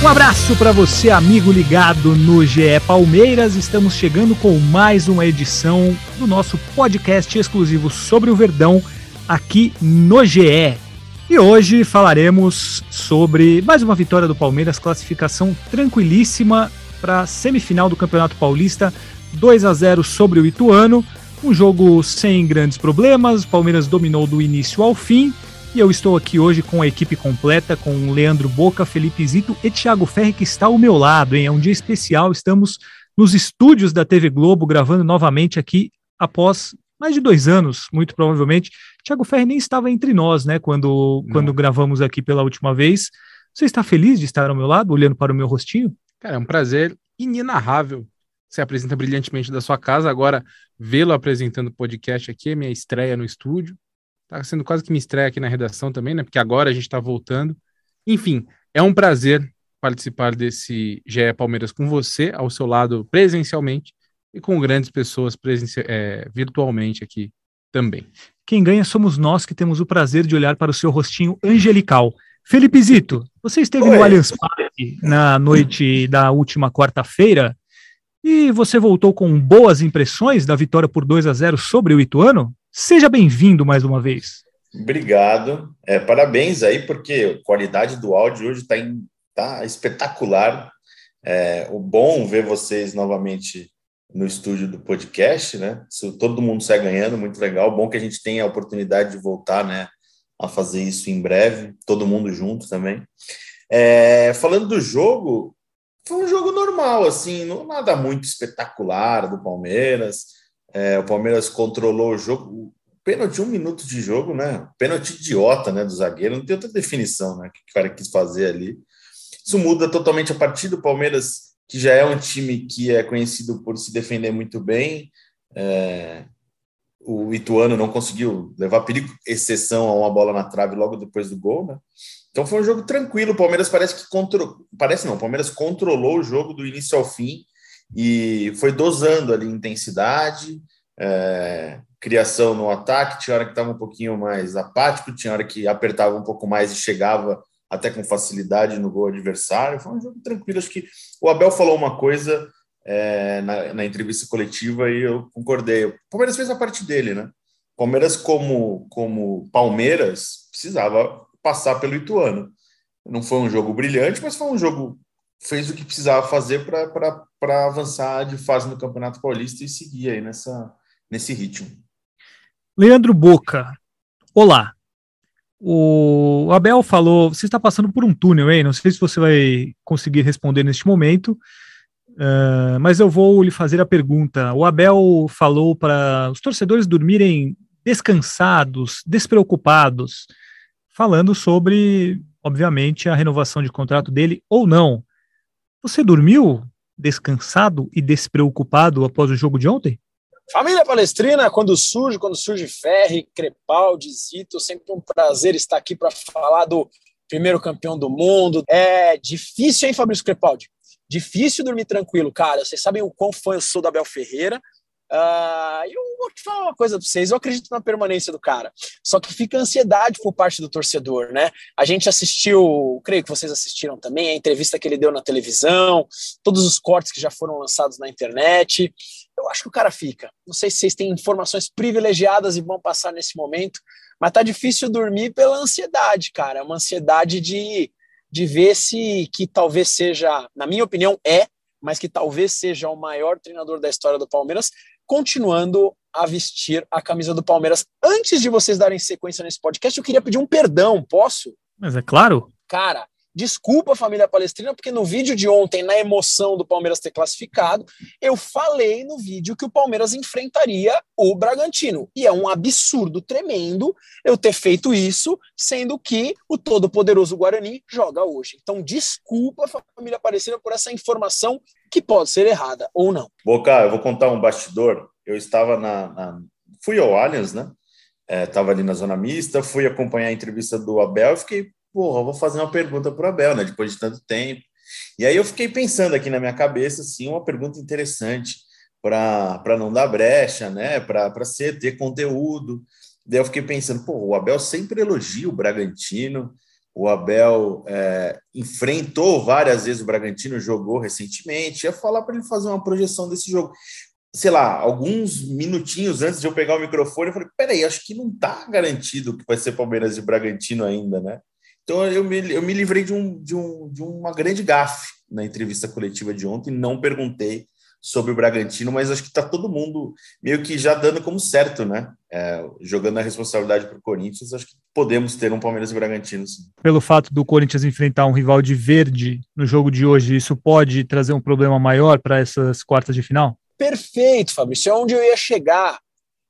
Um abraço para você, amigo ligado no GE Palmeiras. Estamos chegando com mais uma edição do nosso podcast exclusivo sobre o Verdão aqui no GE. E hoje falaremos sobre mais uma vitória do Palmeiras, classificação tranquilíssima para a semifinal do Campeonato Paulista, 2 a 0 sobre o Ituano. Um jogo sem grandes problemas, o Palmeiras dominou do início ao fim e eu estou aqui hoje com a equipe completa, com Leandro Boca, Felipe Zito e Thiago Ferri, que está ao meu lado, hein? É um dia especial, estamos nos estúdios da TV Globo, gravando novamente aqui após mais de dois anos, muito provavelmente. Thiago Ferri nem estava entre nós, né, quando, quando gravamos aqui pela última vez. Você está feliz de estar ao meu lado, olhando para o meu rostinho? Cara, é um prazer inenarrável. Você apresenta brilhantemente da sua casa, agora vê-lo apresentando podcast aqui, é minha estreia no estúdio. Tá sendo quase que me estreia aqui na redação também, né? Porque agora a gente está voltando. Enfim, é um prazer participar desse GE Palmeiras com você, ao seu lado presencialmente, e com grandes pessoas é, virtualmente aqui também. Quem ganha somos nós que temos o prazer de olhar para o seu rostinho angelical. Felipe Zito, você esteve Oi. no Allianz Parque na noite da última quarta-feira e você voltou com boas impressões da vitória por 2 a 0 sobre o Ituano? Seja bem-vindo mais uma vez. Obrigado. É, parabéns aí, porque a qualidade do áudio hoje está tá espetacular. É, o bom ver vocês novamente no estúdio do podcast, né? Se todo mundo sai ganhando, muito legal. Bom que a gente tenha a oportunidade de voltar, né? A fazer isso em breve, todo mundo junto também. É, falando do jogo, foi um jogo normal, assim, não nada muito espetacular do Palmeiras. É, o Palmeiras controlou o jogo. Pênalti, um minuto de jogo, né? Pênalti idiota, né? Do zagueiro, não tem outra definição, né? Que o cara quis fazer ali. Isso muda totalmente a partir do Palmeiras, que já é um time que é conhecido por se defender muito bem. É, o Ituano não conseguiu levar perigo, exceção a uma bola na trave logo depois do gol, né? Então foi um jogo tranquilo. O Palmeiras parece que controlou. Parece não, o Palmeiras controlou o jogo do início ao fim e foi dosando ali intensidade, é, criação no ataque. Tinha hora que estava um pouquinho mais apático, tinha hora que apertava um pouco mais e chegava até com facilidade no gol adversário. Foi um jogo tranquilo. Acho que o Abel falou uma coisa é, na, na, entrevista coletiva e eu concordei. O Palmeiras fez a parte dele, né? Palmeiras, como, como Palmeiras, precisava passar pelo Ituano. Não foi um jogo brilhante, mas foi um jogo fez o que precisava fazer para avançar de fase no Campeonato Paulista e seguir aí nessa, nesse ritmo. Leandro Boca, olá. O Abel falou, você está passando por um túnel, hein? Não sei se você vai conseguir responder neste momento, uh, mas eu vou lhe fazer a pergunta. O Abel falou para os torcedores dormirem descansados, despreocupados, falando sobre, obviamente, a renovação de contrato dele ou não. Você dormiu descansado e despreocupado após o jogo de ontem? Família Palestrina, quando surge, quando surge Ferri, Crepaldi, Zito, sempre um prazer estar aqui para falar do primeiro campeão do mundo. É difícil, hein, Fabrício Crepaldi? Difícil dormir tranquilo, cara. Vocês sabem o quão fã eu sou da Abel Ferreira. Uh, eu vou te falar uma coisa para vocês, eu acredito na permanência do cara. Só que fica ansiedade por parte do torcedor, né? A gente assistiu, creio que vocês assistiram também, a entrevista que ele deu na televisão, todos os cortes que já foram lançados na internet. Eu acho que o cara fica. Não sei se vocês têm informações privilegiadas e vão passar nesse momento, mas tá difícil dormir pela ansiedade, cara. É uma ansiedade de, de ver se que talvez seja, na minha opinião, é mas que talvez seja o maior treinador da história do Palmeiras, continuando a vestir a camisa do Palmeiras. Antes de vocês darem sequência nesse podcast, eu queria pedir um perdão, posso? Mas é claro. Cara, Desculpa, família palestrina, porque no vídeo de ontem, na emoção do Palmeiras ter classificado, eu falei no vídeo que o Palmeiras enfrentaria o Bragantino. E é um absurdo tremendo eu ter feito isso, sendo que o todo-poderoso Guarani joga hoje. Então, desculpa, família palestrina, por essa informação que pode ser errada ou não. Boca, eu vou contar um bastidor. Eu estava na. na... Fui ao Allianz, né? Estava é, ali na zona mista, fui acompanhar a entrevista do Abel e fiquei porra, vou fazer uma pergunta para o Abel, né? Depois de tanto tempo. E aí eu fiquei pensando aqui na minha cabeça, assim, uma pergunta interessante para não dar brecha, né? Para ser ter conteúdo. Daí eu fiquei pensando, pô, o Abel sempre elogia o Bragantino. O Abel é, enfrentou várias vezes o Bragantino, jogou recentemente. Ia falar para ele fazer uma projeção desse jogo. Sei lá, alguns minutinhos antes de eu pegar o microfone, eu falei: peraí, acho que não está garantido que vai ser Palmeiras e Bragantino ainda, né? Então eu me, eu me livrei de, um, de, um, de uma grande gafe na entrevista coletiva de ontem, não perguntei sobre o Bragantino, mas acho que está todo mundo meio que já dando como certo, né? É, jogando a responsabilidade para o Corinthians, acho que podemos ter um Palmeiras e Bragantino. Sim. Pelo fato do Corinthians enfrentar um rival de verde no jogo de hoje, isso pode trazer um problema maior para essas quartas de final? Perfeito, Fabrício, é onde eu ia chegar.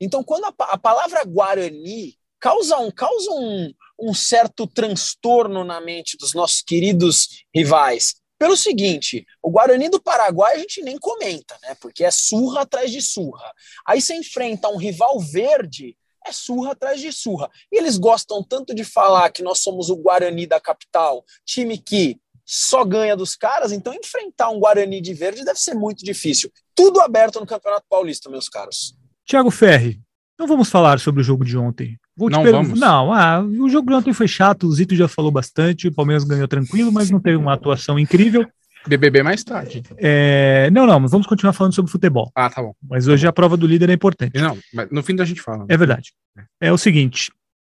Então, quando a, a palavra Guarani causa um, causa um, um certo transtorno na mente dos nossos queridos rivais. Pelo seguinte, o Guarani do Paraguai a gente nem comenta, né? Porque é surra atrás de surra. Aí você enfrenta um rival verde, é surra atrás de surra. E eles gostam tanto de falar que nós somos o Guarani da capital, time que só ganha dos caras, então enfrentar um Guarani de verde deve ser muito difícil. Tudo aberto no Campeonato Paulista, meus caros. Tiago Ferri, não vamos falar sobre o jogo de ontem. Vou não vamos. Não, ah, o jogo de ontem foi chato, o Zito já falou bastante, o Palmeiras ganhou tranquilo, mas não teve uma atuação incrível. BBB mais tarde. É, não, não, mas vamos continuar falando sobre futebol. Ah, tá bom. Mas hoje a prova do líder é importante. Não, mas no fim da gente fala. Né? É verdade. É o seguinte,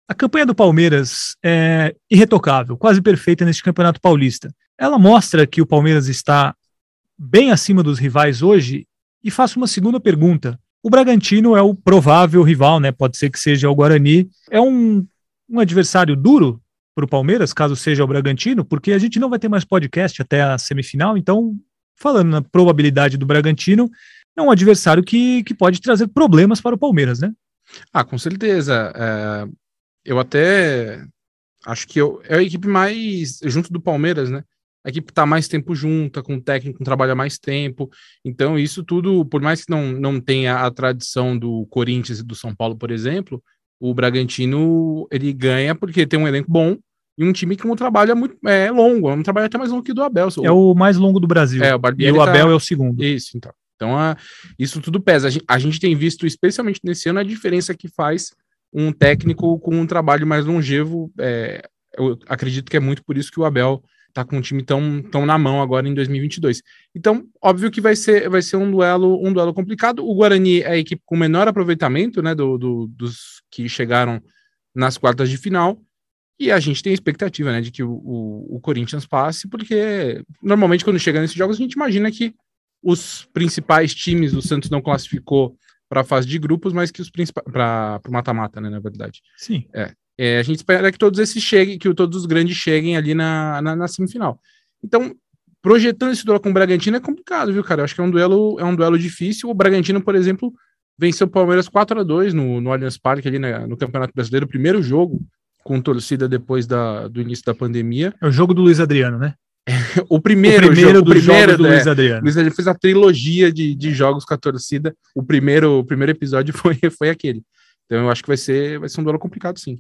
a campanha do Palmeiras é irretocável, quase perfeita neste Campeonato Paulista. Ela mostra que o Palmeiras está bem acima dos rivais hoje e faço uma segunda pergunta. O Bragantino é o provável rival, né? Pode ser que seja o Guarani. É um, um adversário duro para o Palmeiras, caso seja o Bragantino, porque a gente não vai ter mais podcast até a semifinal, então, falando na probabilidade do Bragantino, é um adversário que, que pode trazer problemas para o Palmeiras, né? Ah, com certeza. É, eu até acho que eu, é a equipe mais, junto do Palmeiras, né? A equipe está mais tempo junta, com o técnico trabalha mais tempo. Então, isso tudo, por mais que não, não tenha a tradição do Corinthians e do São Paulo, por exemplo, o Bragantino ele ganha porque tem um elenco bom e um time que um trabalho é muito é longo, é um trabalho até mais longo que do Abel. É o mais longo do Brasil. É, o e o Abel tá... é o segundo. Isso, então. Então, a, isso tudo pesa. A gente, a gente tem visto, especialmente nesse ano, a diferença que faz um técnico com um trabalho mais longevo. É, eu acredito que é muito por isso que o Abel tá com um time tão, tão na mão agora em 2022. Então, óbvio que vai ser, vai ser um duelo um duelo complicado. O Guarani é a equipe com menor aproveitamento, né, do, do, dos que chegaram nas quartas de final. E a gente tem a expectativa, né, de que o, o, o Corinthians passe, porque normalmente quando chega nesses jogos a gente imagina que os principais times, o Santos não classificou para a fase de grupos, mas que os principais para o mata-mata, né, na verdade. Sim. É, é, a gente espera que todos esses cheguem, que todos os grandes cheguem ali na, na, na semifinal. Então, projetando esse duelo com o Bragantino é complicado, viu, cara? Eu acho que é um duelo, é um duelo difícil. O Bragantino, por exemplo, venceu o Palmeiras 4 a 2 no, no Allianz Parque ali na, no Campeonato Brasileiro, o primeiro jogo com torcida depois da, do início da pandemia. É o jogo do Luiz Adriano, né? o primeiro, o primeiro jogo, do, o primeiro do é, Luiz Adriano. Luiz Adriano fez a trilogia de, de jogos com a torcida. O primeiro, o primeiro episódio foi, foi aquele. Então eu acho que vai ser, vai ser um duelo complicado, sim.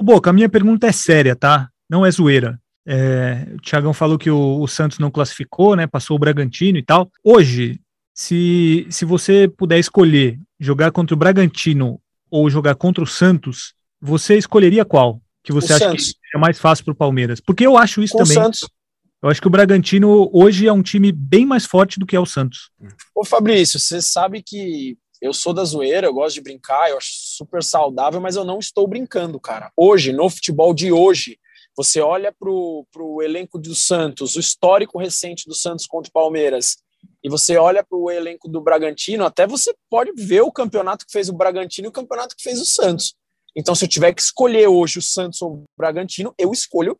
Boca, a minha pergunta é séria, tá? Não é zoeira. É, o Tiagão falou que o, o, Santos não classificou, né? Passou o Bragantino e tal. Hoje, se, se você puder escolher jogar contra o Bragantino ou jogar contra o Santos, você escolheria qual? Que você o acha Santos. que é mais fácil para o Palmeiras? Porque eu acho isso Com também. Santos. Eu acho que o Bragantino hoje é um time bem mais forte do que é o Santos. Ô Fabrício, você sabe que eu sou da zoeira, eu gosto de brincar, eu acho super saudável, mas eu não estou brincando, cara. Hoje, no futebol de hoje, você olha para o elenco do Santos, o histórico recente do Santos contra o Palmeiras, e você olha para o elenco do Bragantino, até você pode ver o campeonato que fez o Bragantino e o campeonato que fez o Santos. Então, se eu tiver que escolher hoje o Santos ou o Bragantino, eu escolho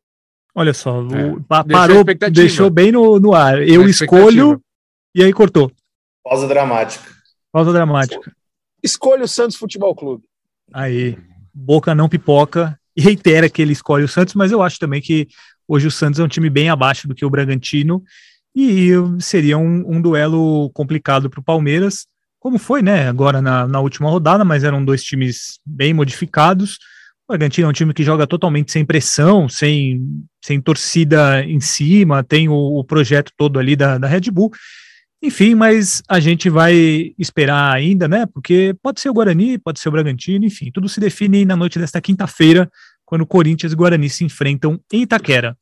Olha só, o, pa- parou, expectativa. deixou bem no, no ar. Eu escolho e aí cortou. Pausa dramática. Pausa dramática. Escolha o Santos Futebol Clube. Aí, Boca não pipoca e reitera que ele escolhe o Santos, mas eu acho também que hoje o Santos é um time bem abaixo do que o Bragantino e seria um, um duelo complicado para o Palmeiras, como foi, né? Agora na, na última rodada, mas eram dois times bem modificados. O Bragantino é um time que joga totalmente sem pressão, sem, sem torcida em cima, tem o, o projeto todo ali da, da Red Bull. Enfim, mas a gente vai esperar ainda, né? Porque pode ser o Guarani, pode ser o Bragantino, enfim, tudo se define na noite desta quinta-feira, quando Corinthians e Guarani se enfrentam em Itaquera.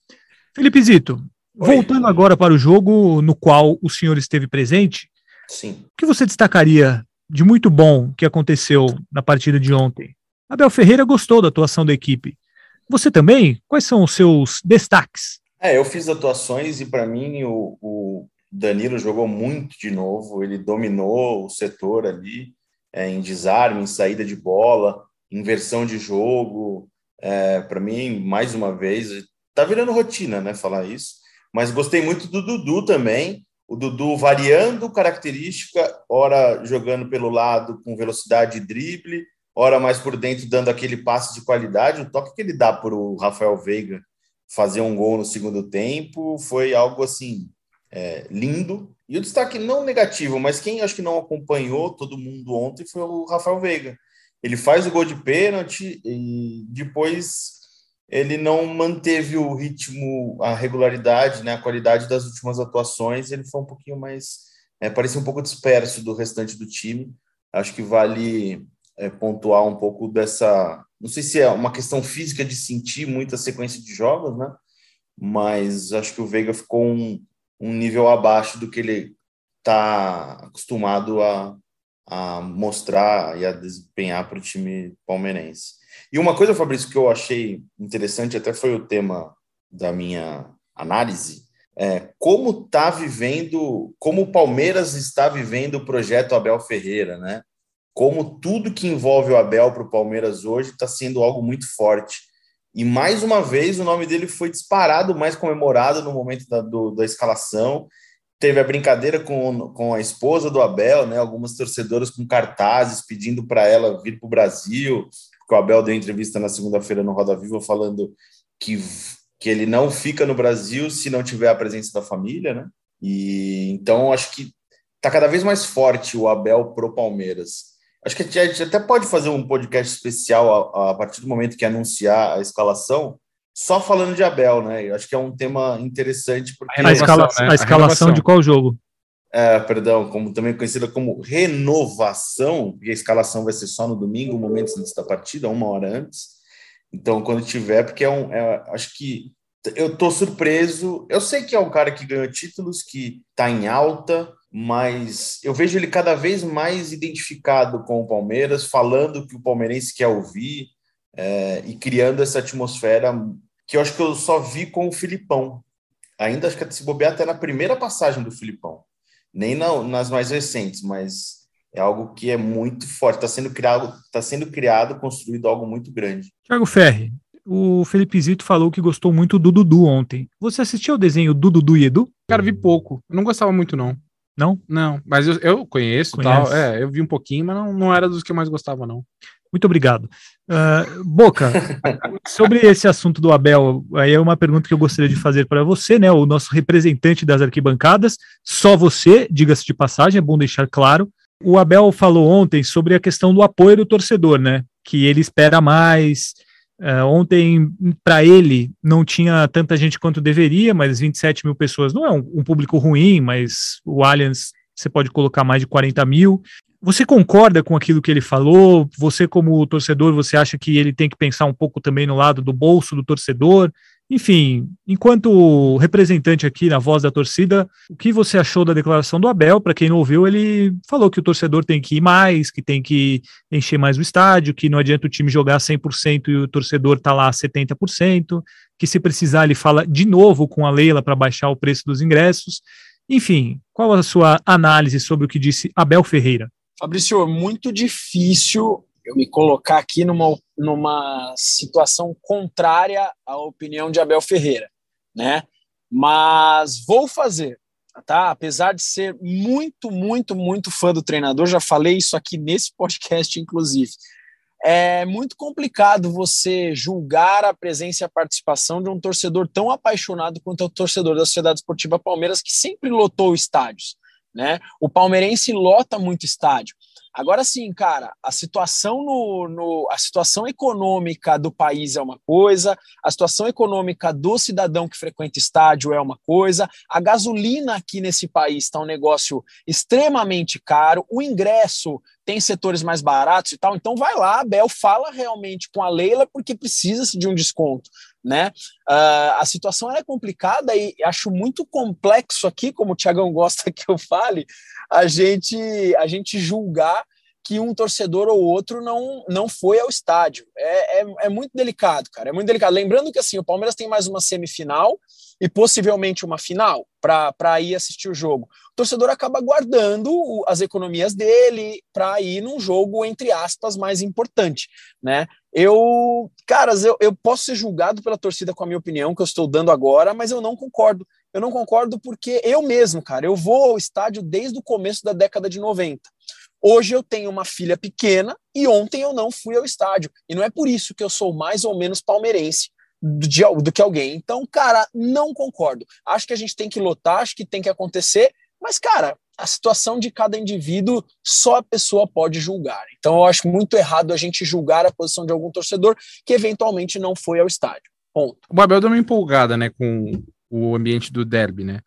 Felipe Zito, Oi. voltando agora para o jogo no qual o senhor esteve presente, Sim. o que você destacaria de muito bom que aconteceu na partida de ontem? Abel Ferreira gostou da atuação da equipe. Você também? Quais são os seus destaques? É, eu fiz atuações e para mim o, o Danilo jogou muito de novo. Ele dominou o setor ali é, em desarme, em saída de bola, inversão de jogo. É, para mim, mais uma vez, tá virando rotina, né? Falar isso. Mas gostei muito do Dudu também. O Dudu variando característica, ora jogando pelo lado com velocidade e drible, ora mais por dentro dando aquele passe de qualidade. O toque que ele dá para o Rafael Veiga fazer um gol no segundo tempo foi algo assim é, lindo. E o destaque não negativo, mas quem acho que não acompanhou todo mundo ontem foi o Rafael Veiga. Ele faz o gol de pênalti e depois ele não manteve o ritmo, a regularidade, né, a qualidade das últimas atuações. Ele foi um pouquinho mais, é, parecia um pouco disperso do restante do time. Acho que vale é, pontuar um pouco dessa. Não sei se é uma questão física de sentir muita sequência de jogos, né? Mas acho que o Veiga ficou um, um nível abaixo do que ele está acostumado a, a mostrar e a desempenhar para o time palmeirense. E uma coisa, Fabrício, que eu achei interessante, até foi o tema da minha análise, é como está vivendo, como o Palmeiras está vivendo o projeto Abel Ferreira, né? Como tudo que envolve o Abel para o Palmeiras hoje está sendo algo muito forte. E mais uma vez o nome dele foi disparado, mais comemorado no momento da, do, da escalação. Teve a brincadeira com, com a esposa do Abel, né? Algumas torcedoras com cartazes pedindo para ela vir para o Brasil. Porque o Abel deu entrevista na segunda-feira no Roda Viva falando que, que ele não fica no Brasil se não tiver a presença da família, né? E então acho que está cada vez mais forte o Abel pro Palmeiras. Acho que a gente até pode fazer um podcast especial a, a partir do momento que anunciar a escalação, só falando de Abel, né? Eu acho que é um tema interessante porque A, escala, né? a escalação renovação. de qual jogo? é, perdão, como também conhecida como renovação, e a escalação vai ser só no domingo, um momento antes da partida, uma hora antes. Então, quando tiver, porque é um, é, acho que eu tô surpreso. Eu sei que é um cara que ganhou títulos, que tá em alta, mas eu vejo ele cada vez mais identificado com o Palmeiras, falando o que o palmeirense quer ouvir é, e criando essa atmosfera que eu acho que eu só vi com o Filipão. Ainda acho que se bobear até na primeira passagem do Filipão nem na, nas mais recentes, mas é algo que é muito forte. Está sendo criado, está sendo criado, construído algo muito grande. Tiago Ferri, o Felipe Zito falou que gostou muito do Dudu ontem. Você assistiu o desenho do Dudu e Edu? Cara, vi pouco. Eu não gostava muito, não. Não? Não, mas eu, eu conheço Conhece. tal. É, eu vi um pouquinho, mas não, não era dos que eu mais gostava, não. Muito obrigado. Uh, Boca, sobre esse assunto do Abel, aí é uma pergunta que eu gostaria de fazer para você, né? O nosso representante das arquibancadas, só você, diga-se de passagem, é bom deixar claro. O Abel falou ontem sobre a questão do apoio do torcedor, né? Que ele espera mais. Uh, ontem, para ele, não tinha tanta gente quanto deveria, mas 27 mil pessoas não é um, um público ruim, mas o Allianz você pode colocar mais de 40 mil. Você concorda com aquilo que ele falou? Você, como torcedor, você acha que ele tem que pensar um pouco também no lado do bolso do torcedor? Enfim, enquanto representante aqui na voz da torcida, o que você achou da declaração do Abel? Para quem não ouviu, ele falou que o torcedor tem que ir mais, que tem que encher mais o estádio, que não adianta o time jogar 100% e o torcedor tá lá 70%, que se precisar ele fala de novo com a Leila para baixar o preço dos ingressos. Enfim, qual a sua análise sobre o que disse Abel Ferreira? Fabrício, é muito difícil eu me colocar aqui numa, numa situação contrária à opinião de Abel Ferreira. né? Mas vou fazer, tá? Apesar de ser muito, muito, muito fã do treinador, já falei isso aqui nesse podcast, inclusive. É muito complicado você julgar a presença e a participação de um torcedor tão apaixonado quanto é o torcedor da Sociedade Esportiva Palmeiras, que sempre lotou estádios. Né? O palmeirense lota muito estádio. Agora sim, cara, a situação no, no, a situação econômica do país é uma coisa, a situação econômica do cidadão que frequenta estádio é uma coisa, a gasolina aqui nesse país está um negócio extremamente caro, o ingresso tem setores mais baratos e tal, então vai lá, Bel, fala realmente com a Leila porque precisa-se de um desconto. Né? Uh, a situação é complicada e acho muito complexo aqui, como o Tiagão gosta que eu fale, a gente, a gente julgar que um torcedor ou outro não, não foi ao estádio. É, é, é, muito delicado, cara. É muito delicado. Lembrando que assim, o Palmeiras tem mais uma semifinal e possivelmente uma final para ir assistir o jogo. O torcedor acaba guardando as economias dele para ir num jogo, entre aspas, mais importante. Né? Eu, caras, eu, eu posso ser julgado pela torcida com a minha opinião que eu estou dando agora, mas eu não concordo. Eu não concordo porque eu mesmo, cara, eu vou ao estádio desde o começo da década de 90. Hoje eu tenho uma filha pequena e ontem eu não fui ao estádio. E não é por isso que eu sou mais ou menos palmeirense de, do que alguém. Então, cara, não concordo. Acho que a gente tem que lotar, acho que tem que acontecer, mas, cara, a situação de cada indivíduo só a pessoa pode julgar. Então, eu acho muito errado a gente julgar a posição de algum torcedor que eventualmente não foi ao estádio. Ponto. O Babel deu uma empolgada, né, com o ambiente do derby, né?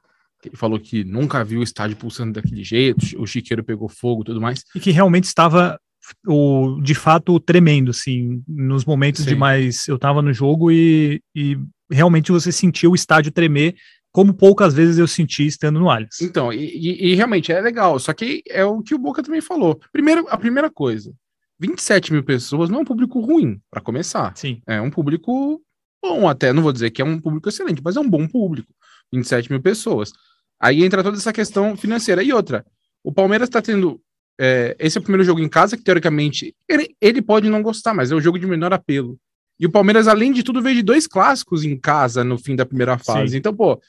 Ele falou que nunca viu o estádio pulsando daquele jeito, o chiqueiro pegou fogo e tudo mais. E que realmente estava, o, de fato, tremendo, assim, nos momentos Sim. de mais. Eu estava no jogo e, e realmente você sentiu o estádio tremer, como poucas vezes eu senti estando no Allianz. Então, e, e, e realmente é legal, só que é o que o Boca também falou. Primeiro, a primeira coisa, 27 mil pessoas não é um público ruim, para começar. Sim. É um público bom, até não vou dizer que é um público excelente, mas é um bom público. 27 mil pessoas. Aí entra toda essa questão financeira. E outra, o Palmeiras está tendo. É, esse é o primeiro jogo em casa, que teoricamente ele, ele, pode não gostar, mas é o jogo de menor apelo. E o Palmeiras, além de tudo, veio de dois clássicos em casa no fim da primeira fase. Sim. Então, pô,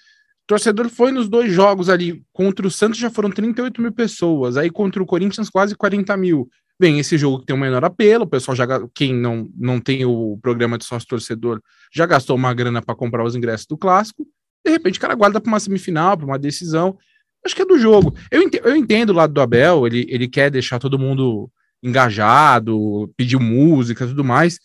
torcedor foi nos dois jogos ali. Contra o Santos já foram 38 mil pessoas. Aí contra o Corinthians, quase 40 mil. Bem, esse jogo que tem um menor apelo, o pessoal já. Quem não, não tem o programa de sócio torcedor já gastou uma grana para comprar os ingressos do clássico. De repente o cara guarda para uma semifinal, para uma decisão. Acho que é do jogo. Eu entendo, eu entendo o lado do Abel, ele, ele quer deixar todo mundo engajado, pediu música tudo mais.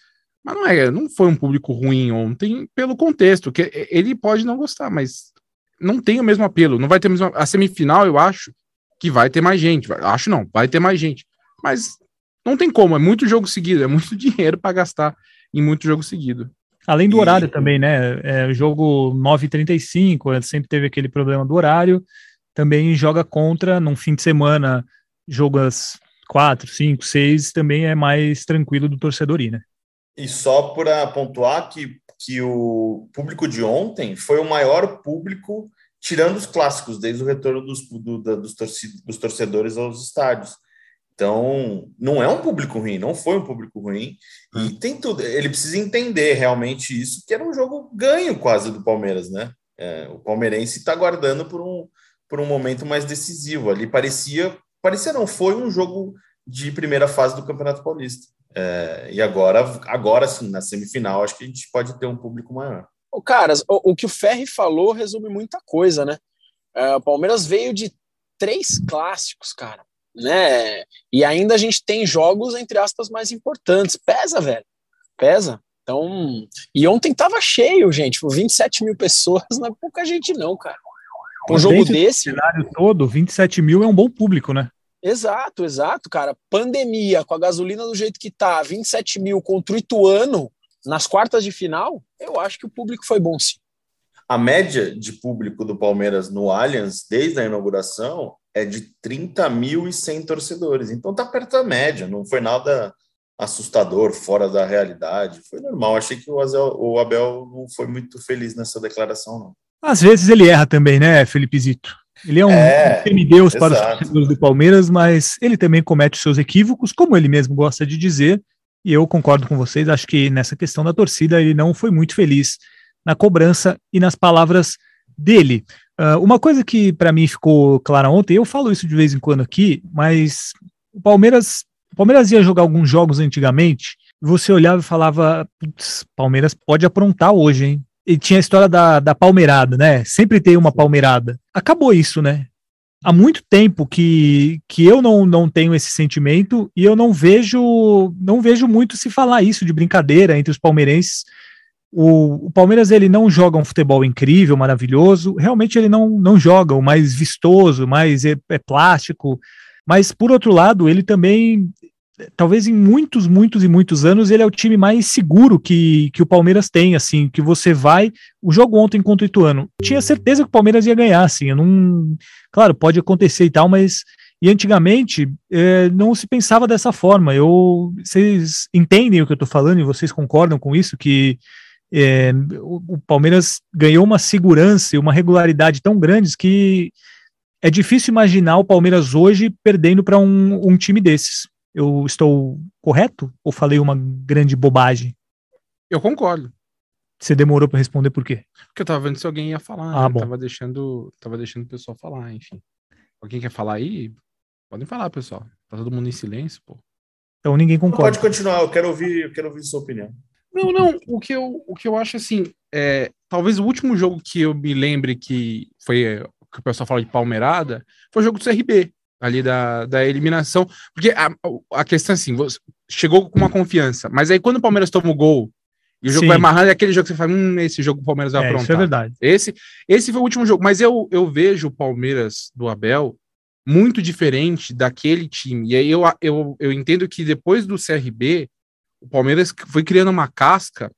Mas não é, não foi um público ruim ontem pelo contexto, que ele pode não gostar, mas não tem o mesmo apelo, não vai ter mesmo a semifinal, eu acho que vai ter mais gente, acho não, vai ter mais gente. Mas não tem como, é muito jogo seguido, é muito dinheiro para gastar em muito jogo seguido. Além do e... horário também, né? É, jogo 9h35, sempre teve aquele problema do horário. Também joga contra, num fim de semana, jogo às 4, 5, 6, também é mais tranquilo do torcedor ir, né? E só para pontuar que, que o público de ontem foi o maior público, tirando os clássicos, desde o retorno dos, do, dos, dos torcedores aos estádios. Então, não é um público ruim, não foi um público ruim. E hum. tem tudo. Ele precisa entender realmente isso, que era um jogo ganho quase do Palmeiras, né? É, o palmeirense está aguardando por um, por um momento mais decisivo. Ali parecia, parecia não, foi um jogo de primeira fase do Campeonato Paulista. É, e agora, agora sim, na semifinal, acho que a gente pode ter um público maior. Ô, caras, o, o que o Ferri falou resume muita coisa, né? É, o Palmeiras veio de três clássicos, cara né? E ainda a gente tem jogos, entre aspas, mais importantes. Pesa, velho. Pesa. Então, e ontem tava cheio, gente. 27 mil pessoas, não é pouca gente, não, cara. Um jogo desse. cenário todo, 27 mil é um bom público, né? Exato, exato, cara. Pandemia, com a gasolina do jeito que tá, 27 mil contra o Ituano nas quartas de final, eu acho que o público foi bom sim. A média de público do Palmeiras no Allianz, desde a inauguração, é de 30.100 torcedores. Então tá perto da média, não foi nada assustador, fora da realidade. Foi normal. Achei que o, Azel, o Abel não foi muito feliz nessa declaração, não. Às vezes ele erra também, né, Felipe Zito? Ele é um é, semideus para os torcedores do Palmeiras, mas ele também comete seus equívocos, como ele mesmo gosta de dizer, e eu concordo com vocês, acho que nessa questão da torcida ele não foi muito feliz na cobrança e nas palavras dele. Uh, uma coisa que para mim ficou clara ontem, eu falo isso de vez em quando aqui, mas o Palmeiras, o Palmeiras ia jogar alguns jogos antigamente, você olhava e falava, putz, Palmeiras pode aprontar hoje, hein? E tinha a história da, da palmeirada, né? Sempre tem uma palmeirada. Acabou isso, né? Há muito tempo que, que eu não, não tenho esse sentimento e eu não vejo não vejo muito se falar isso de brincadeira entre os palmeirenses. O, o, Palmeiras ele não joga um futebol incrível, maravilhoso. Realmente ele não, não joga o mais vistoso, mais é, é plástico. Mas por outro lado, ele também, talvez em muitos, muitos e muitos anos, ele é o time mais seguro que, que o Palmeiras tem. Assim, que você vai. O jogo ontem contra o Ituano, tinha certeza que o Palmeiras ia ganhar. Assim, eu não, claro, pode acontecer e tal, mas e antigamente é, não se pensava dessa forma. Eu, vocês entendem o que eu estou falando e vocês concordam com isso que é, o, o, Palmeiras ganhou uma segurança e uma regularidade tão grandes que é difícil imaginar o Palmeiras hoje perdendo para um, um time desses. Eu estou correto ou falei uma grande bobagem? Eu concordo. Você demorou para responder por quê? Porque eu tava vendo se alguém ia falar. Ah, né? bom. Tava deixando, tava deixando o pessoal falar, enfim. Alguém quer falar aí? Podem falar, pessoal. Tá todo mundo em silêncio, pô. Então ninguém concorda. Pode continuar, eu quero ouvir, eu quero ouvir sua opinião. Não, não. O que eu, o que eu acho assim, é, talvez o último jogo que eu me lembre que foi que o pessoal fala de palmeirada foi o jogo do CRB, ali da, da eliminação. Porque a, a questão é assim, você chegou com uma confiança, mas aí quando o Palmeiras toma o gol e o jogo Sim. vai amarrando, é aquele jogo que você fala, hum, esse jogo o Palmeiras vai É, aprontar. isso é verdade. Esse, esse foi o último jogo, mas eu, eu vejo o Palmeiras do Abel muito diferente daquele time. E aí eu, eu, eu entendo que depois do CRB, o Palmeiras foi criando uma casca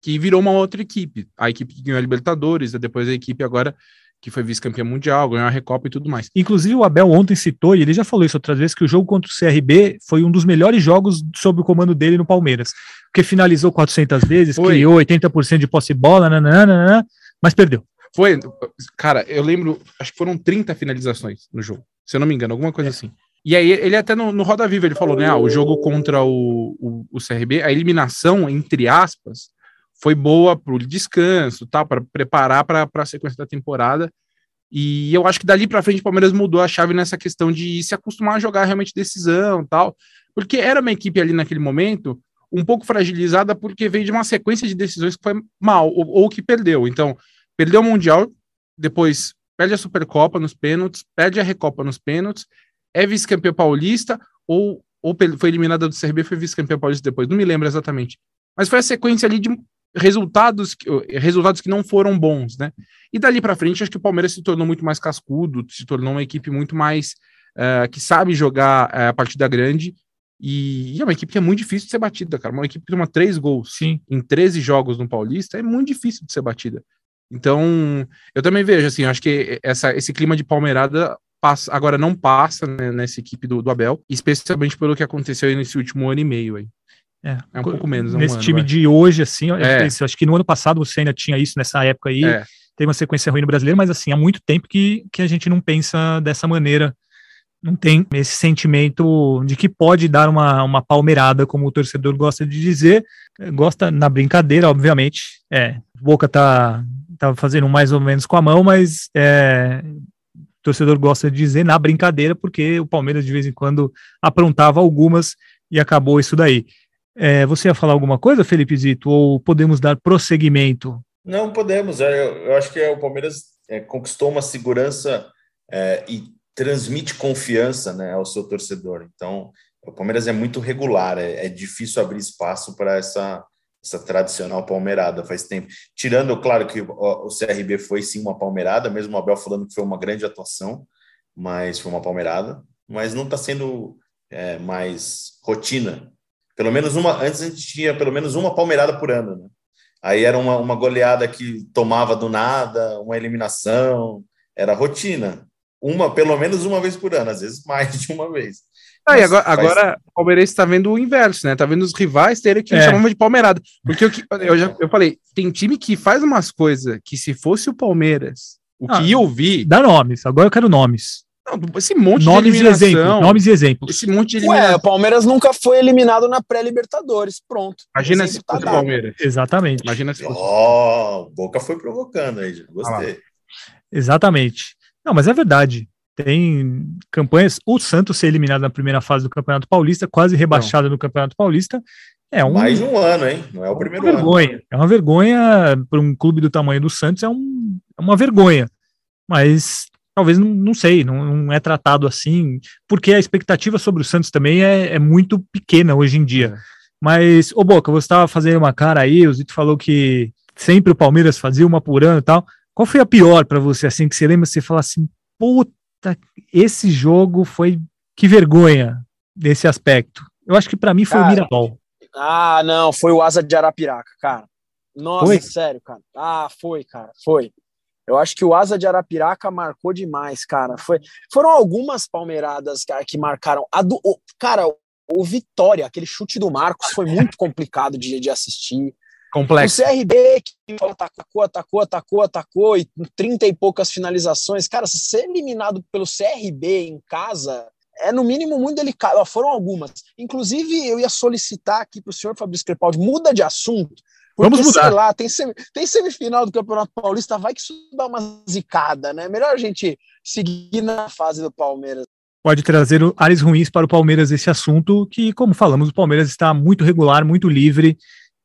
que virou uma outra equipe. A equipe que ganhou a Libertadores, depois a equipe agora que foi vice-campeã mundial, ganhou a Recopa e tudo mais. Inclusive, o Abel ontem citou, e ele já falou isso outras vezes, que o jogo contra o CRB foi um dos melhores jogos sob o comando dele no Palmeiras. Porque finalizou 400 vezes, Foi. criou 80% de posse de bola, nananana, mas perdeu. Foi, cara, eu lembro, acho que foram 30 finalizações no jogo, se eu não me engano, alguma coisa assim. E aí, ele até no, no Roda Viva, ele falou, né, ah, o jogo contra o, o, o CRB, a eliminação, entre aspas, foi boa pro descanso, tal, para preparar para a sequência da temporada. E eu acho que dali para frente o Palmeiras mudou a chave nessa questão de se acostumar a jogar realmente decisão, tal, porque era uma equipe ali naquele momento um pouco fragilizada porque veio de uma sequência de decisões que foi mal ou, ou que perdeu. Então, perdeu o Mundial, depois perde a Supercopa nos pênaltis, perde a Recopa nos pênaltis, é vice-campeão paulista ou, ou foi eliminada do CRB foi vice-campeão paulista depois, não me lembro exatamente. Mas foi a sequência ali de resultados, resultados que não foram bons, né? E dali para frente, acho que o Palmeiras se tornou muito mais cascudo, se tornou uma equipe muito mais eh, que sabe jogar eh, a partida grande. E, e é uma equipe que é muito difícil de ser batida, cara. Uma equipe que toma três gols Sim. em 13 jogos no Paulista é muito difícil de ser batida. Então, eu também vejo, assim, acho que essa, esse clima de palmeirada passa, agora não passa né, nessa equipe do, do Abel, especialmente pelo que aconteceu aí nesse último ano e meio aí. É, É um pouco menos, é um Nesse ano, time de hoje, assim, eu É. acho que- no ano passado você ainda tinha isso nessa época aí, É. tem uma sequência ruim no brasileiro, mas assim, há muito tempo que, que a gente não pensa dessa maneira. Não tem esse sentimento de que pode dar uma, uma palmeirada, como o torcedor gosta de dizer. Gosta na brincadeira, obviamente. É, Boca tá, tá fazendo mais ou menos com a mão, mas é, o torcedor gosta de dizer na brincadeira, porque o Palmeiras de vez em quando aprontava algumas e acabou isso daí. É, você ia falar alguma coisa, Felipe Zito, ou podemos dar prosseguimento? Não podemos. é, Eu, eu acho que o Palmeiras é, conquistou uma segurança é, e transmite confiança né, ao seu torcedor. Então, o Palmeiras é muito regular, é, é difícil abrir espaço para essa, essa tradicional palmeirada faz tempo. Tirando, claro, que o, o CRB foi sim uma palmeirada, mesmo o Abel falando que foi uma grande atuação, mas foi uma palmeirada, mas não está sendo é, mais rotina. Pelo menos uma, antes a gente tinha pelo menos uma palmeirada por ano, né? Aí era uma, uma goleada que tomava do nada, uma eliminação, era rotina. Uma, pelo menos uma vez por ano, às vezes mais de uma vez. Ah, e Mas agora, faz- agora o Palmeiras está vendo o inverso, né? Tá vendo os rivais terem que É. chamar de palmeirada. Porque eu, que- eu já eu falei, tem time que faz umas coisas que se fosse o Palmeiras, o que Ah. eu vi, Dá nomes, agora eu quero nomes. Esse monte Nomes de e eliminação. exemplos. Nomes e exemplos. Esse monte de Ué, eliminação. o Palmeiras nunca foi eliminado na pré-Libertadores. Pronto. Imagina Exemplo se tá fosse o. Palmeiras. Exatamente. Imagina se fosse. Ó, o Boca foi provocando aí, gostei. Exatamente. Não, mas é verdade. Tem campanhas. O Santos ser eliminado na primeira fase do Campeonato Paulista, quase rebaixado no Campeonato Paulista, é um, Mais um ano, hein? Não é o é primeiro uma ano. vergonha. É uma vergonha para um clube do tamanho do Santos, é, um, é uma vergonha. Mas talvez não, não sei, não, não é tratado assim, porque a expectativa sobre o Santos também é, é muito pequena hoje em dia. Mas, ô Boca, você estava fazendo uma cara aí, o Zito falou que sempre o Palmeiras fazia uma por ano e tal. Qual foi a pior para você, assim, que você lembra, você fala assim, puta, esse jogo foi, que vergonha desse aspecto. Eu acho que para mim foi o Cara, Mirassol. Ah, não, foi o Asa de Arapiraca, cara. Nossa, Foi? sério, cara. Ah, foi, cara, foi. Eu acho que o Asa de Arapiraca marcou demais, cara. Foi, foram algumas palmeiradas, cara, que marcaram. A do, o- cara, o Vitória, aquele chute do Marcos, foi muito complicado de, de assistir. Complexo. O CRB que atacou, atacou, atacou, atacou, e com 30 e poucas finalizações. Cara, se ser eliminado pelo CRB em casa é no mínimo muito delicado. Foram algumas. Inclusive, eu ia solicitar aqui para o senhor Fabrício Crepaldi, muda de assunto. Porque, Vamos mudar. sei lá, tem, semi- tem semifinal do Campeonato Paulista, vai que isso dá uma zicada, né? Melhor a gente seguir na fase do Palmeiras. pode trazer ares ruins para o Palmeiras esse assunto, que, como falamos, o Palmeiras está muito regular, muito livre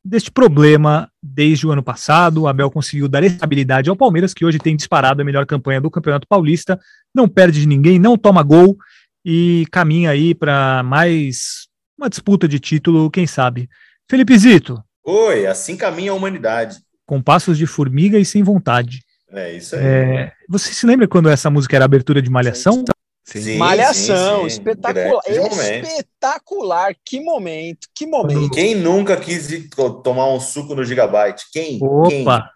deste problema desde o ano passado. O Abel conseguiu dar estabilidade ao Palmeiras, que hoje tem disparado a melhor campanha do Campeonato Paulista, não perde de ninguém, não toma gol e caminha aí para mais uma disputa de título, quem sabe. Felipe Zito, Oi, assim caminha a humanidade. com passos de formiga e sem vontade. É isso aí. É, você se lembra quando essa música era abertura de Malhação? Sim, Malhação, sim, sim. espetacular. Espetacular. Que momento, que momento. Quem nunca quis tomar um suco no Gigabyte? Quem? Quem? Opa!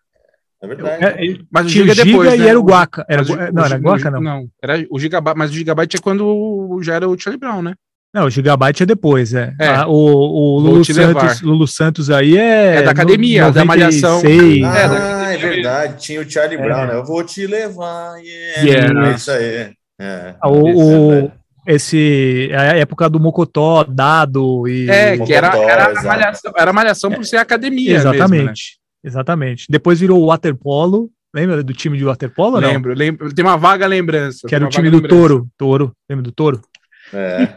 É verdade. É, é, Mas o Giga Giga depois, e né? era o Guaca. Era, o- não, era Guaca, não. Não, era o Gigabyte, mas o Gigabyte é quando já era o Charlie Brown, né? Não, o Gigabyte é depois, é. É. Ah, o o Lulu. Santos, Lulu Santos aí é. É da academia, no- da Malhação. 96. Ah, É, é, da- verdade. Tinha o Charlie É. Brown, né? Eu vou te levar. Yeah. Yeah. É isso aí. É. Ah, o, é o- verdade. esse, é a época do Mocotó, Dado e. É, que era, Mocotó, era, exato. malhação, era malhação por ser academia. exatamente. Mesmo, né? Exatamente. Depois virou o Waterpolo. Lembra do time de Waterpolo? ou Não? Lembro, lembro. Tem uma vaga lembrança. Que era o time do lembrança. Touro. Touro. Lembra do Touro? É.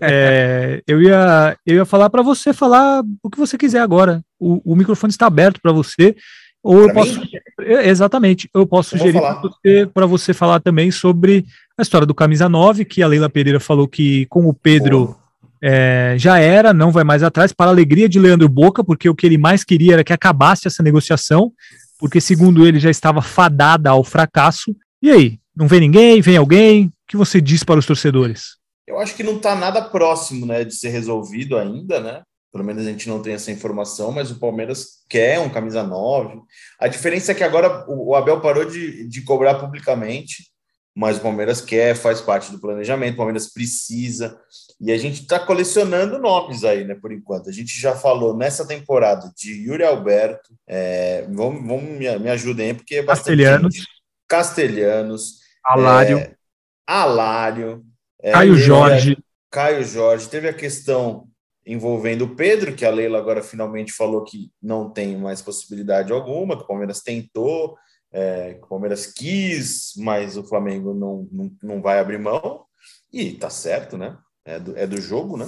É, eu, ia, eu ia falar para você falar o que você quiser agora. O, o microfone está aberto para você. Ou eu Pra posso. mim? É, Exatamente. Eu posso Eu vou sugerir para você, pra você falar também sobre a história do Camisa 9, que a Leila Pereira falou que com o Pedro é, já era, não vai mais atrás, para a alegria de Leandro Boca, porque o que ele mais queria era que acabasse essa negociação, porque segundo ele já estava fadada ao fracasso. E aí? Não vem ninguém? Vem alguém? O que você diz para os torcedores? Eu acho que não está nada próximo né, de ser resolvido ainda, né? Pelo menos a gente não tem essa informação, mas o Palmeiras quer um camisa 9. A diferença é que agora o Abel parou de, de cobrar publicamente, mas o Palmeiras quer, faz parte do planejamento, o Palmeiras precisa. E a gente está colecionando nomes aí, né, por enquanto. A gente já falou nessa temporada de Yuri Alberto, é, vamos, vamos me, me ajudem aí, porque é bastante Castelhanos. gente. Castelhanos, Alário. é, Alário, é, Caio Jorge. Caio Jorge. Teve a questão envolvendo o Pedro, que a Leila agora finalmente falou que não tem mais possibilidade alguma, que o Palmeiras tentou, é, que o Palmeiras quis, mas o Flamengo não, não, não vai abrir mão. E tá certo, né? É do, é do jogo, né?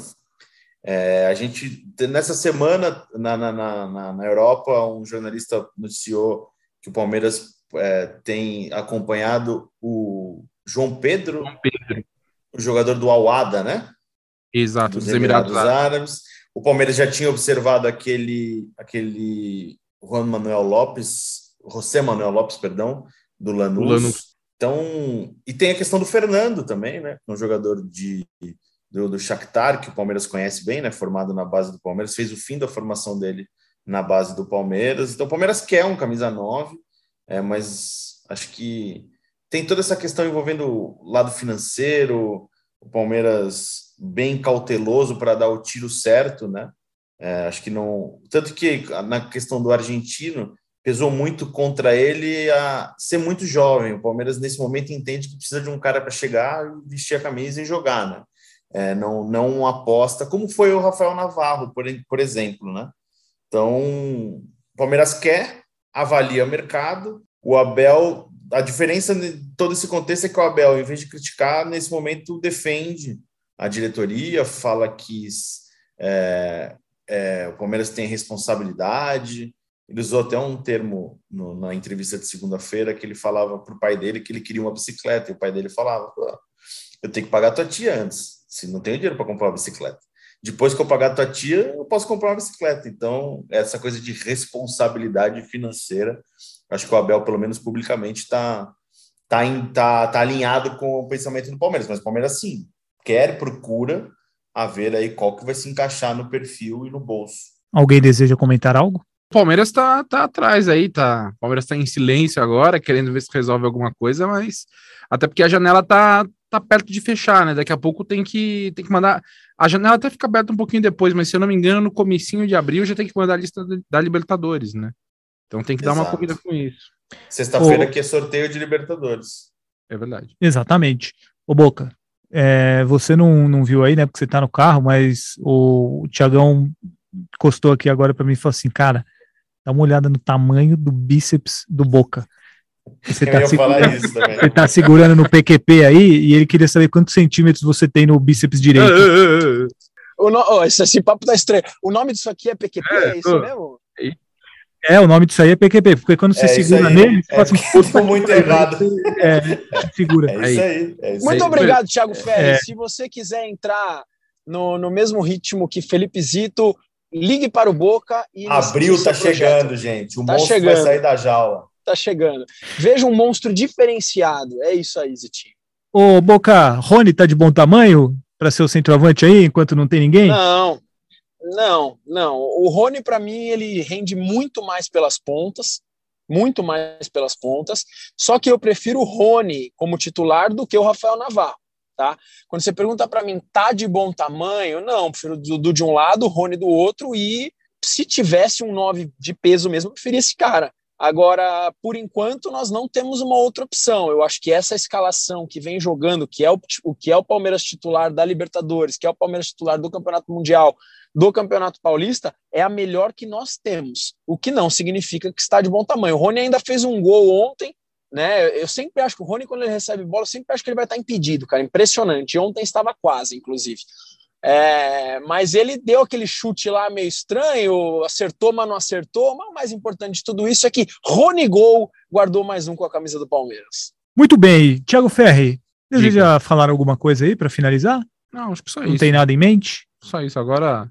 É, a gente, nessa semana, na, na, na, na Europa, um jornalista noticiou que o Palmeiras é, tem acompanhado o João Pedro, Pedro. O jogador do Awada, né? Exato, dos dos Emirados Emirados Árabes. O Palmeiras já tinha observado aquele, aquele Juan Manuel Lopes, José Manuel Lopes, perdão, do Lanús. Lanús. Então, e tem a questão do Fernando também, né? Um jogador de, do, do Shakhtar, que o Palmeiras conhece bem, né? Formado na base do Palmeiras, fez o fim da formação dele na base do Palmeiras. Então, o Palmeiras quer um camisa 9, é, mas acho que tem toda essa questão envolvendo o lado financeiro, o Palmeiras bem cauteloso para dar o tiro certo, né? É, acho que não. Tanto que na questão do argentino, pesou muito contra ele a ser muito jovem. O Palmeiras, nesse momento, entende que precisa de um cara para chegar, vestir a camisa e jogar, né? É, não, não aposta, como foi o Rafael Navarro, por, por exemplo, né? Então, o Palmeiras quer, avalia o mercado, o Abel, a diferença de todo esse contexto é que o Abel, em vez de criticar, nesse momento defende a diretoria, fala que é, é, o Palmeiras tem responsabilidade, ele usou até um termo no, na entrevista de segunda-feira que ele falava para o pai dele que ele queria uma bicicleta, e o pai dele falava: eu tenho que pagar a tua tia antes, se não tenho dinheiro para comprar uma bicicleta. Depois que eu pagar a tua tia, eu posso comprar uma bicicleta. Então, essa coisa de responsabilidade financeira, acho que o Abel, pelo menos publicamente, está tá, tá, tá alinhado com o pensamento do Palmeiras. Mas o Palmeiras, sim, quer, procura a ver aí qual que vai se encaixar no perfil e no bolso. Alguém deseja comentar algo? O Palmeiras tá, tá atrás aí, tá. O Palmeiras tá em silêncio agora, querendo ver se resolve alguma coisa, mas até porque a janela tá, tá perto de fechar, né? Daqui a pouco tem que, tem que mandar. A janela até fica aberta um pouquinho depois, mas se eu não me engano, no comecinho de abril já tem que mandar a lista da Libertadores, né? Então tem que Exato. dar uma corrida com isso. Sexta-feira que é sorteio de Libertadores. É verdade. Exatamente. Ô Boca, é, você não, não viu aí, né? Porque você tá no carro, mas o, o Tiagão encostou aqui agora para mim e falou assim, cara, Dá uma olhada no tamanho do bíceps do Boca. Você está segurando, tá segurando no PQP aí e ele queria saber quantos centímetros você tem no bíceps direito. o no, oh, esse, esse papo tá estranho. O nome disso aqui é PQP, é, é isso mesmo? É, o nome disso aí é PQP, porque quando você é segura nele, é, você ficou muito errado. É, segura. É isso aí. É isso muito aí. obrigado, Thiago Ferreira. Se você quiser entrar no, no mesmo ritmo que Felipe Zito, ligue para o Boca e. Abril tá chegando, gente. O tá monstro chegando. vai sair da jaula. Tá chegando. Veja um monstro diferenciado. É isso aí, Zitinho. Ô, Boca, Rony tá de bom tamanho para ser o centroavante aí, enquanto não tem ninguém? Não, não, não. O Rony, para mim, ele rende muito mais pelas pontas. Muito mais pelas pontas. Só que eu prefiro o Rony como titular do que o Rafael Navarro tá? Quando você pergunta para mim, tá de bom tamanho? Não, prefiro o Dudu de um lado, o Rony do outro e se tivesse um 9 de peso mesmo, eu preferia esse cara. Agora, por enquanto, nós não temos uma outra opção. Eu acho que essa escalação que vem jogando, que é o, o que é o Palmeiras titular da Libertadores, que é o Palmeiras titular do Campeonato Mundial, do Campeonato Paulista, é a melhor que nós temos. O que não significa que está de bom tamanho. O Rony ainda fez um gol ontem, né? Eu sempre acho que o Rony, quando ele recebe bola, eu sempre acho que ele vai estar impedido, cara. Impressionante. Ontem estava quase, inclusive. É, mas ele deu aquele chute lá meio estranho, acertou, mas não acertou. Mas o mais importante de tudo isso é que Rony Gol guardou mais um com a camisa do Palmeiras. Muito bem, Thiago Ferri, deseja falar alguma coisa aí para finalizar? Não, acho que só não isso. Não tem nada em mente? Só isso. Agora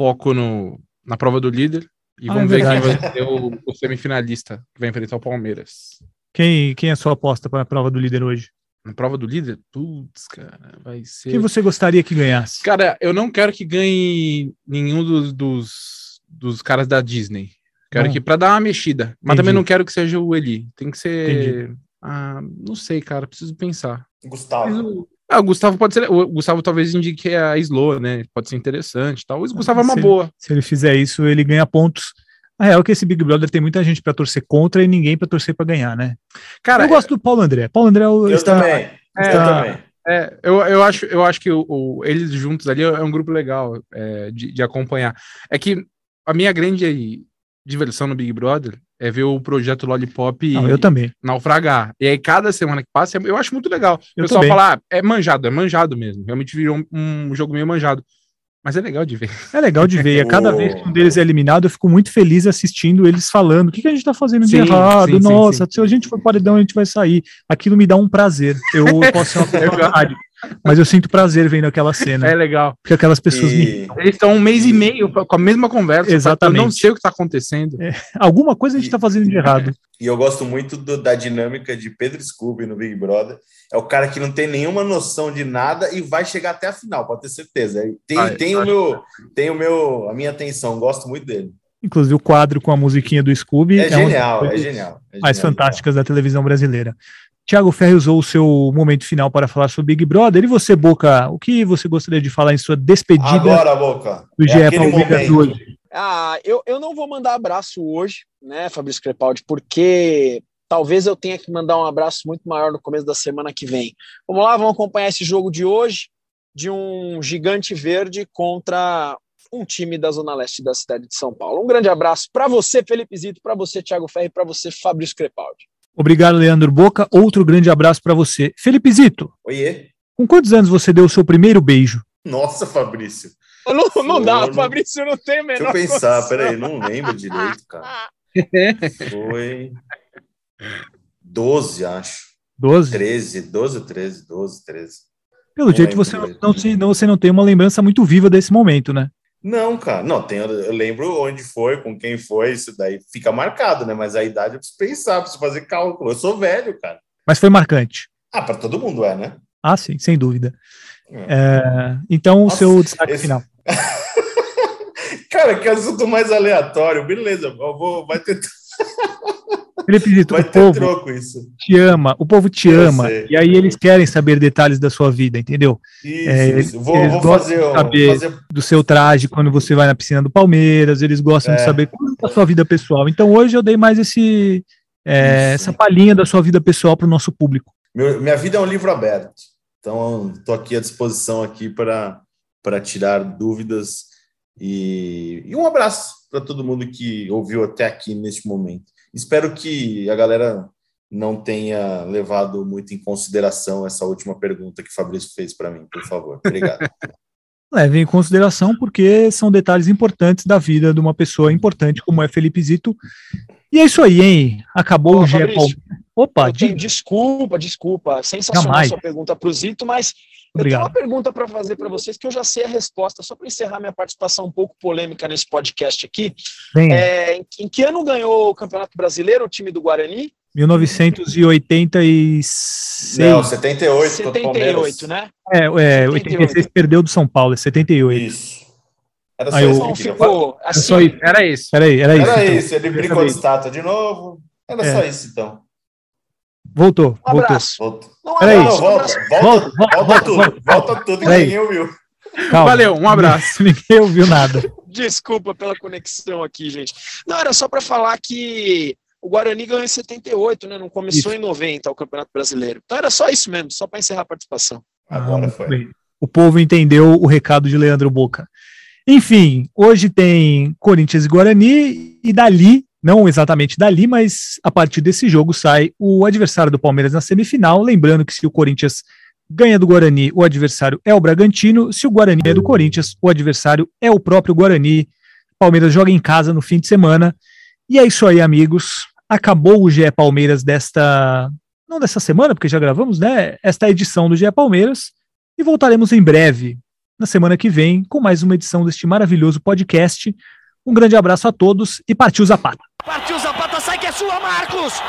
foco no, na prova do líder e ah, vamos é ver quem vai ser o, o semifinalista que vai enfrentar o Palmeiras. Quem, quem é a sua aposta para a prova do líder hoje? Na prova do líder? Putz, cara, vai ser. Quem você gostaria que ganhasse? Cara, eu não quero que ganhe nenhum dos, dos, dos caras da Disney. Quero Bom, que para dar uma mexida. Mas entendi. também não quero que seja o Eli. Tem que ser. Ah, não sei, cara, preciso pensar. Gustavo. Ah, o Gustavo pode ser. O Gustavo talvez indique a Slow, né? Pode ser interessante tal. O Gustavo é uma se, boa. Se ele fizer isso, ele ganha pontos a real é que esse Big Brother tem muita gente para torcer contra e ninguém para torcer para ganhar, né? Cara, eu gosto do Paulo André. Paulo André eu está, também. Está, é, eu também. É, eu, eu, acho, eu acho que o, o, eles juntos ali é um grupo legal é, de, de, acompanhar. É que a minha grande diversão no Big Brother é ver o projeto Lollipop Não, eu também. naufragar. E aí, cada semana que passa, eu acho muito legal. O pessoal fala, ah, é manjado, é manjado mesmo. Realmente virou um, um jogo meio manjado. Mas é legal de ver. É legal de ver. E a cada vez que um deles é eliminado, eu fico muito feliz assistindo eles falando: o que, que a gente tá fazendo de sim, errado? Sim, Nossa, sim, se a gente for paredão, a gente vai sair. Aquilo me dá um prazer. Eu posso ser uma. Mas eu sinto prazer vendo aquela cena. É legal. Porque aquelas pessoas e... me... Eles estão um mês e meio com a mesma conversa. Exatamente. Eu não sei o que está acontecendo. É, alguma coisa a gente está fazendo de errado. E eu gosto muito do, da dinâmica de Pedro Scooby no Big Brother. É o cara que não tem nenhuma noção de nada e vai chegar até a final, pode ter certeza. Tem, ah, tem, o meu, tem o meu, a minha atenção, gosto muito dele. Inclusive o quadro com a musiquinha do Scooby. É, é genial, é genial. É mais fantásticas da televisão brasileira. Tiago Ferri usou o seu momento final para falar sobre Big Brother. E você, Boca, o que você gostaria de falar em sua despedida Agora, Boca. do é GE Palmeiras hoje? Ah, eu, eu não vou mandar abraço hoje, né, Fabrício Crepaldi, porque talvez eu tenha que mandar um abraço muito maior no começo da semana que vem. Vamos lá, vamos acompanhar esse jogo de hoje, de um gigante verde contra um time da Zona Leste da cidade de São Paulo. Um grande abraço para você, Felipe Zito, para você, Thiago Ferri, para você, Fabrício Crepaldi. Obrigado, Leandro Boca. Outro grande abraço para você. Felipe Zito. Oiê. Com quantos anos você deu o seu primeiro beijo? Nossa, Fabrício. Não, não dá, não... Fabrício, não tem menor Deixa eu pensar, peraí, não lembro direito, cara. Foi 12, acho. 12? 13, 12 ou 13, 12, 13. Pelo não jeito, você não, não, você não tem uma lembrança muito viva desse momento, né? Não, cara, não, tem, eu lembro onde foi, com quem foi, isso daí fica marcado, né? Mas a idade eu preciso pensar, preciso fazer cálculo. Eu sou velho, cara. Mas foi marcante. Ah, para todo mundo é, né? Ah, sim, sem dúvida. É. É, então, Nossa, o seu destaque esse... final. cara, que assunto mais aleatório. Beleza, eu vou, vai ter. Felipe Zito, o povo te ama, o povo te eu ama, sei, e aí eles querem saber detalhes da sua vida, entendeu? Isso, é, isso. Vou, eles vou gostam fazer, de saber fazer... do seu traje quando você vai na piscina do Palmeiras, eles gostam é. de saber como é a sua vida pessoal. Então hoje eu dei mais esse, é, essa palhinha da sua vida pessoal para o nosso público. Meu, minha vida é um livro aberto, então estou aqui à disposição aqui para para tirar dúvidas e, e um abraço para todo mundo que ouviu até aqui neste momento. Espero que a galera não tenha levado muito em consideração essa última pergunta que o Fabrício fez para mim, por favor. Obrigado. Leve em consideração porque são detalhes importantes da vida de uma pessoa importante como é Felipe Zito. E é isso aí, hein? Acabou o GE Opa, de... desculpa, desculpa. Sensacional Jamais. sua pergunta para o Zito, mas Obrigado. Eu tenho uma pergunta para fazer para vocês que eu já sei a resposta, só para encerrar minha participação um pouco polêmica nesse podcast aqui. É, em, em, que ano ganhou o Campeonato Brasileiro o time do Guarani? 1986. Não, 78. 78, né? É, é 86 perdeu do São Paulo, é 78. Isso. Era só aí, isso. ficou, assim, só isso. Era isso. Era, era isso. Era então. isso, ele brincou de estátua de novo. Era é. só isso, então. Voltou. Um abraço. Voltou. Peraí. Não, volta, volta, volta, volta, volta, tudo. Volta, volta tudo que ninguém ouviu. Calma. Valeu, um abraço. ninguém ouviu nada. Desculpa pela conexão aqui, gente. Não, era só para falar que o Guarani ganhou em 78, né? Não começou isso. em 90 o Campeonato Brasileiro. Então era só isso mesmo, só para encerrar a participação. Agora ah, foi. O povo entendeu o recado de Leandro Boca. Enfim, hoje tem Corinthians e Guarani, e dali não exatamente dali, mas a partir desse jogo sai o adversário do Palmeiras na semifinal. Lembrando que se o Corinthians ganha do Guarani, o adversário é o Bragantino. Se o Guarani é do Corinthians, o adversário é o próprio Guarani. Palmeiras joga em casa no fim de semana. E é isso aí, amigos. Acabou o GE Palmeiras desta. Não dessa semana, porque já gravamos, né? Esta edição do GE Palmeiras. E voltaremos em breve, na semana que vem, com mais uma edição deste maravilhoso podcast. Um grande abraço a todos e partiu Zapata. Partiu Zapata, sai que é sua, Marcos!